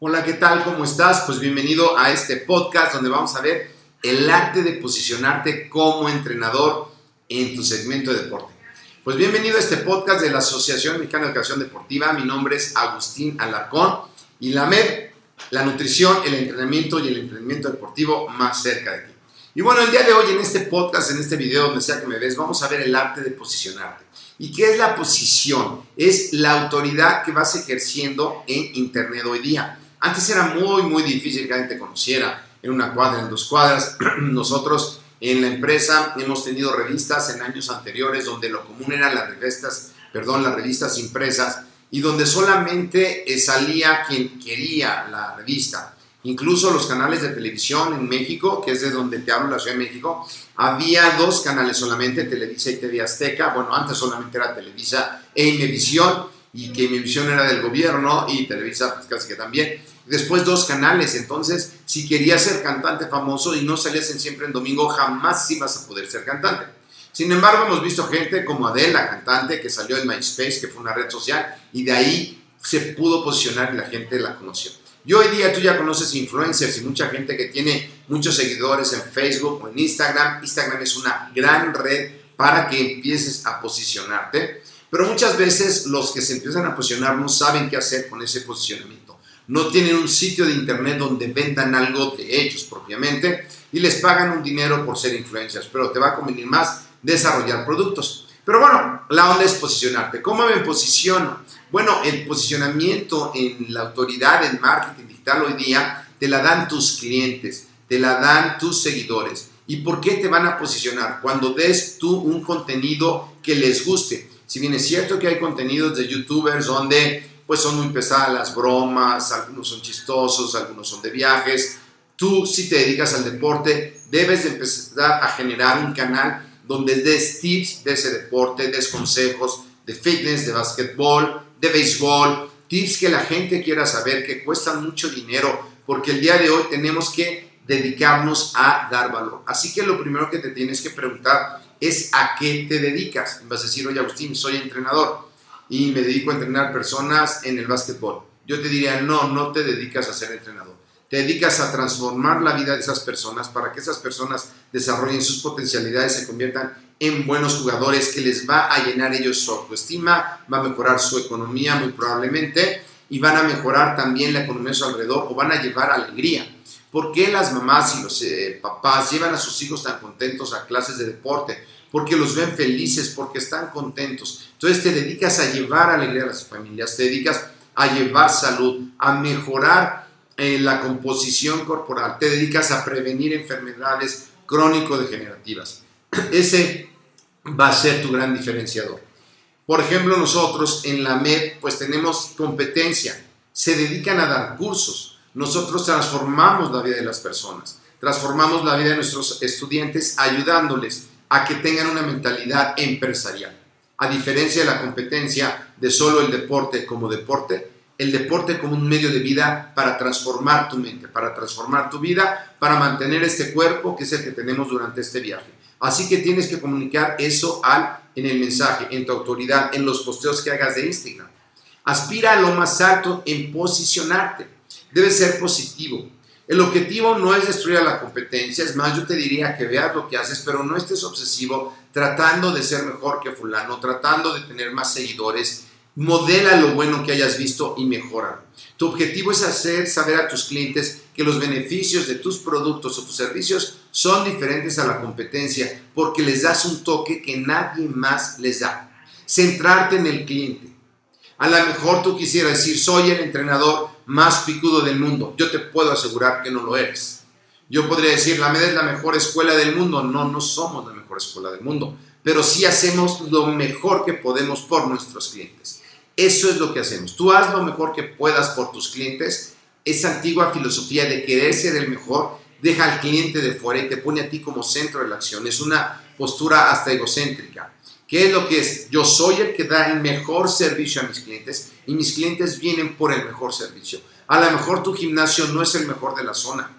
Hola, ¿qué tal? ¿Cómo estás? Pues bienvenido a este podcast donde vamos a ver el arte de posicionarte como entrenador en tu segmento de deporte. Pues bienvenido a este podcast de la Asociación Mexicana de Educación Deportiva. Mi nombre es Agustín Alarcón y la MED, la nutrición, el entrenamiento y el entrenamiento deportivo más cerca de ti. Y bueno, el día de hoy en este podcast, en este video, donde sea que me ves, vamos a ver el arte de posicionarte. ¿Y qué es la posición? Es la autoridad que vas ejerciendo en Internet hoy día. Antes era muy, muy difícil que alguien te conociera en una cuadra, en dos cuadras. Nosotros en la empresa hemos tenido revistas en años anteriores donde lo común eran las revistas, perdón, las revistas impresas y donde solamente eh, salía quien quería la revista. Incluso los canales de televisión en México, que es de donde te hablo, la Ciudad de México, había dos canales solamente, Televisa y TV Azteca. Bueno, antes solamente era Televisa e Imevisión, y que Imevisión era del gobierno y Televisa pues casi que también. Después dos canales, entonces si querías ser cantante famoso y no salías en siempre en domingo, jamás ibas a poder ser cantante. Sin embargo, hemos visto gente como Adele, la cantante, que salió en MySpace, que fue una red social, y de ahí se pudo posicionar y la gente la conoció. Y hoy día tú ya conoces influencers y mucha gente que tiene muchos seguidores en Facebook o en Instagram. Instagram es una gran red para que empieces a posicionarte. Pero muchas veces los que se empiezan a posicionar no saben qué hacer con ese posicionamiento. No tienen un sitio de internet donde vendan algo de ellos propiamente y les pagan un dinero por ser influencers, pero te va a convenir más desarrollar productos. Pero bueno, la onda es posicionarte. ¿Cómo me posiciono? Bueno, el posicionamiento en la autoridad en marketing digital hoy día te la dan tus clientes, te la dan tus seguidores. ¿Y por qué te van a posicionar? Cuando des tú un contenido que les guste. Si bien es cierto que hay contenidos de youtubers donde pues son muy pesadas las bromas, algunos son chistosos, algunos son de viajes, tú si te dedicas al deporte debes de empezar a generar un canal donde des tips de ese deporte, des consejos de fitness, de básquetbol, de béisbol, tips que la gente quiera saber, que cuestan mucho dinero, porque el día de hoy tenemos que dedicarnos a dar valor. Así que lo primero que te tienes que preguntar es a qué te dedicas. Vas a decir, oye Agustín, soy entrenador y me dedico a entrenar personas en el básquetbol. Yo te diría, no, no te dedicas a ser entrenador. Te dedicas a transformar la vida de esas personas para que esas personas desarrollen sus potencialidades, se conviertan en buenos jugadores, que les va a llenar ellos su autoestima, va a mejorar su economía muy probablemente y van a mejorar también la economía a su alrededor o van a llevar alegría. ¿Por qué las mamás y los eh, papás llevan a sus hijos tan contentos a clases de deporte? Porque los ven felices, porque están contentos. Entonces te dedicas a llevar alegría a las familias, te dedicas a llevar salud, a mejorar eh, la composición corporal, te dedicas a prevenir enfermedades crónico-degenerativas. Ese va a ser tu gran diferenciador. Por ejemplo, nosotros en la MED pues tenemos competencia, se dedican a dar cursos. Nosotros transformamos la vida de las personas, transformamos la vida de nuestros estudiantes ayudándoles a que tengan una mentalidad empresarial. A diferencia de la competencia de solo el deporte como deporte, el deporte como un medio de vida para transformar tu mente, para transformar tu vida, para mantener este cuerpo que es el que tenemos durante este viaje. Así que tienes que comunicar eso al, en el mensaje, en tu autoridad, en los posteos que hagas de Instagram. Aspira a lo más alto en posicionarte. Debe ser positivo. El objetivo no es destruir a la competencia, es más, yo te diría que veas lo que haces, pero no estés obsesivo tratando de ser mejor que fulano, tratando de tener más seguidores, modela lo bueno que hayas visto y mejora. Tu objetivo es hacer saber a tus clientes que los beneficios de tus productos o tus servicios son diferentes a la competencia porque les das un toque que nadie más les da. Centrarte en el cliente. A lo mejor tú quisieras decir, soy el entrenador más picudo del mundo. Yo te puedo asegurar que no lo eres. Yo podría decir, la MED es la mejor escuela del mundo. No, no somos la mejor escuela del mundo, pero sí hacemos lo mejor que podemos por nuestros clientes. Eso es lo que hacemos. Tú haz lo mejor que puedas por tus clientes. Esa antigua filosofía de querer ser el mejor deja al cliente de fuera y te pone a ti como centro de la acción. Es una postura hasta egocéntrica. ¿Qué es lo que es? Yo soy el que da el mejor servicio a mis clientes y mis clientes vienen por el mejor servicio. A lo mejor tu gimnasio no es el mejor de la zona,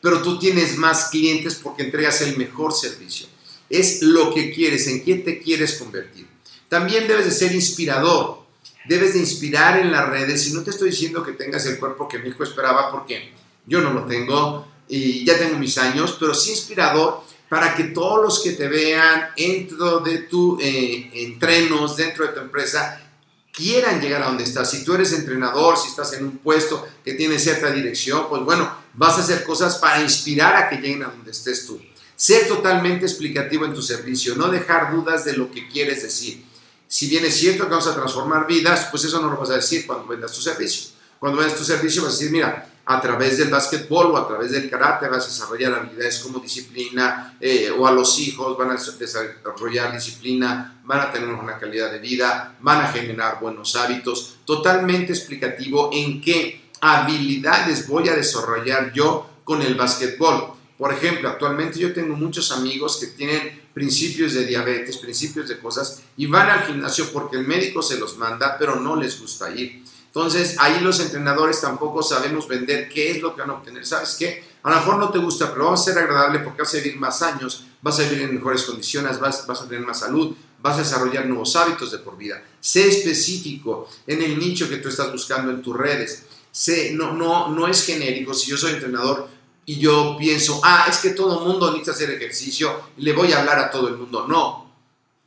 pero tú tienes más clientes porque entregas el mejor servicio. Es lo que quieres, en quién te quieres convertir. También debes de ser inspirador debes de inspirar en las redes. Y no te estoy diciendo que tengas el cuerpo que mi hijo esperaba, porque yo no lo tengo y ya tengo mis años, pero sí inspirador para que todos los que te vean dentro de tu eh, entrenos, dentro de tu empresa, quieran llegar a donde estás. Si tú eres entrenador, si estás en un puesto que tiene cierta dirección, pues bueno, vas a hacer cosas para inspirar a que lleguen a donde estés tú. Ser totalmente explicativo en tu servicio, no dejar dudas de lo que quieres decir si bien es cierto que vamos a transformar vidas, pues eso no lo vas a decir cuando vendas tu servicio. Cuando vendas tu servicio vas a decir, mira, a través del básquetbol o a través del karate vas a desarrollar habilidades como disciplina eh, o a los hijos van a desarrollar disciplina, van a tener una calidad de vida, van a generar buenos hábitos. Totalmente explicativo en qué habilidades voy a desarrollar yo con el básquetbol. Por ejemplo, actualmente yo tengo muchos amigos que tienen principios de diabetes, principios de cosas, y van al gimnasio porque el médico se los manda, pero no les gusta ir. Entonces, ahí los entrenadores tampoco sabemos vender qué es lo que van a obtener. ¿Sabes qué? A lo mejor no te gusta, pero va a ser agradable porque vas a vivir más años, vas a vivir en mejores condiciones, vas, vas a tener más salud, vas a desarrollar nuevos hábitos de por vida. Sé específico en el nicho que tú estás buscando en tus redes. Sé, no, no, no es genérico. Si yo soy entrenador, y yo pienso, ah, es que todo el mundo necesita hacer ejercicio y le voy a hablar a todo el mundo. No.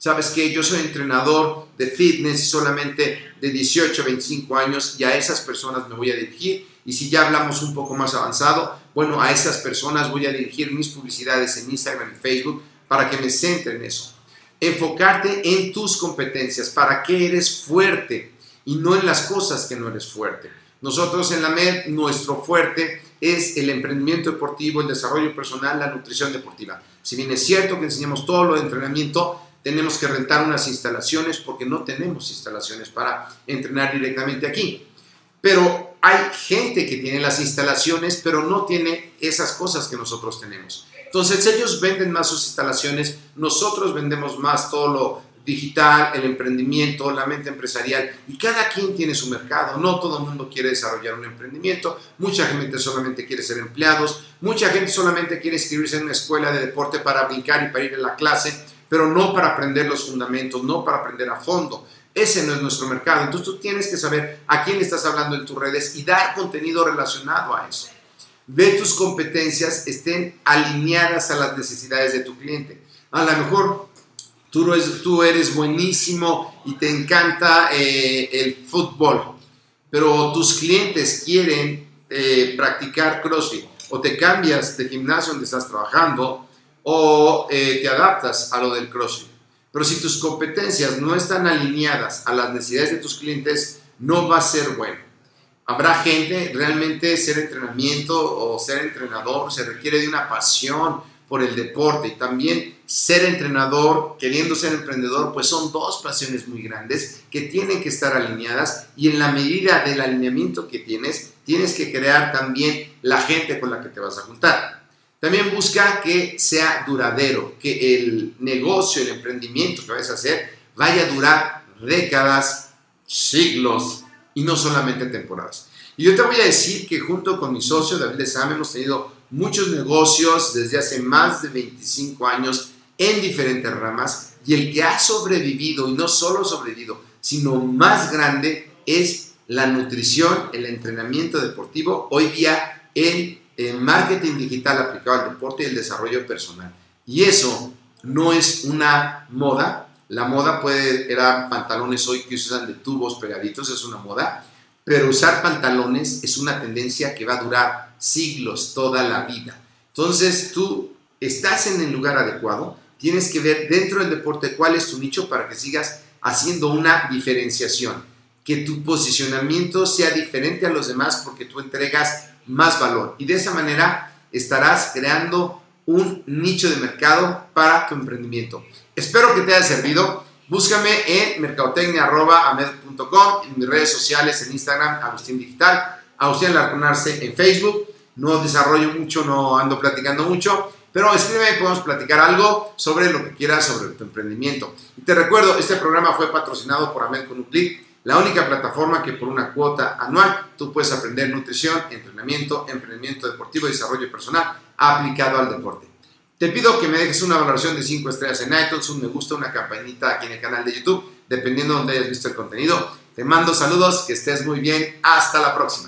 Sabes que yo soy entrenador de fitness solamente de 18 a 25 años y a esas personas me voy a dirigir. Y si ya hablamos un poco más avanzado, bueno, a esas personas voy a dirigir mis publicidades en Instagram y Facebook para que me centren en eso. Enfocarte en tus competencias, para que eres fuerte y no en las cosas que no eres fuerte. Nosotros en la MED, nuestro fuerte es el emprendimiento deportivo, el desarrollo personal, la nutrición deportiva. Si bien es cierto que enseñamos todo lo de entrenamiento, tenemos que rentar unas instalaciones porque no tenemos instalaciones para entrenar directamente aquí. Pero hay gente que tiene las instalaciones, pero no tiene esas cosas que nosotros tenemos. Entonces ellos venden más sus instalaciones, nosotros vendemos más todo lo digital, el emprendimiento, la mente empresarial, y cada quien tiene su mercado. No todo el mundo quiere desarrollar un emprendimiento, mucha gente solamente quiere ser empleados, mucha gente solamente quiere inscribirse en una escuela de deporte para brincar y para ir a la clase, pero no para aprender los fundamentos, no para aprender a fondo. Ese no es nuestro mercado. Entonces tú tienes que saber a quién estás hablando en tus redes y dar contenido relacionado a eso. Ve tus competencias estén alineadas a las necesidades de tu cliente. A lo mejor tú eres, buenísimo y te encanta eh, el fútbol, pero tus clientes quieren eh, practicar CrossFit o te cambias de gimnasio donde estás trabajando o eh, te adaptas a lo del CrossFit. Pero si tus competencias no están alineadas a las necesidades de tus clientes, no va a ser bueno. Habrá gente, realmente ser entrenamiento o ser entrenador se requiere de una pasión, por el deporte y también ser entrenador, queriendo ser emprendedor, pues son dos pasiones muy grandes que tienen que estar alineadas y en la medida del alineamiento que tienes, tienes que crear también la gente con la que te vas a juntar. También busca que sea duradero, que el negocio, el emprendimiento que vayas a hacer vaya a durar décadas, siglos y no solamente temporadas. Y yo te voy a decir que junto con mi socio David Lezama hemos tenido muchos negocios desde hace más de 25 años en diferentes ramas y el que ha sobrevivido y no solo sobrevivido, sino más grande es la nutrición, el entrenamiento deportivo, hoy día el, marketing digital aplicado al deporte y el desarrollo personal. Y eso no es una moda, la moda puede, era pantalones hoy que usan de tubos pegaditos, es una moda, pero usar pantalones es una tendencia que va a durar siglos, toda la vida. Entonces tú estás en el lugar adecuado, tienes que ver dentro del deporte cuál es tu nicho para que sigas haciendo una diferenciación, que tu posicionamiento sea diferente a los demás porque tú entregas más valor y de esa manera estarás creando un nicho de mercado para tu emprendimiento. Espero que te haya servido. Búscame en mercadotecnia.amed.com, en mis redes sociales, en Instagram, Agustín Digital, Agustín Larconarse en Facebook. No desarrollo mucho, no ando platicando mucho, pero escríbeme y podemos platicar algo sobre lo que quieras sobre tu emprendimiento. Y te recuerdo, este programa fue patrocinado por Amed con un clic, la única plataforma que por una cuota anual tú puedes aprender nutrición, entrenamiento, emprendimiento deportivo y desarrollo personal aplicado al deporte. Te pido que me dejes una valoración de 5 estrellas en iTunes, un me gusta, una campanita aquí en el canal de YouTube, dependiendo de donde hayas visto el contenido. Te mando saludos, que estés muy bien, hasta la próxima.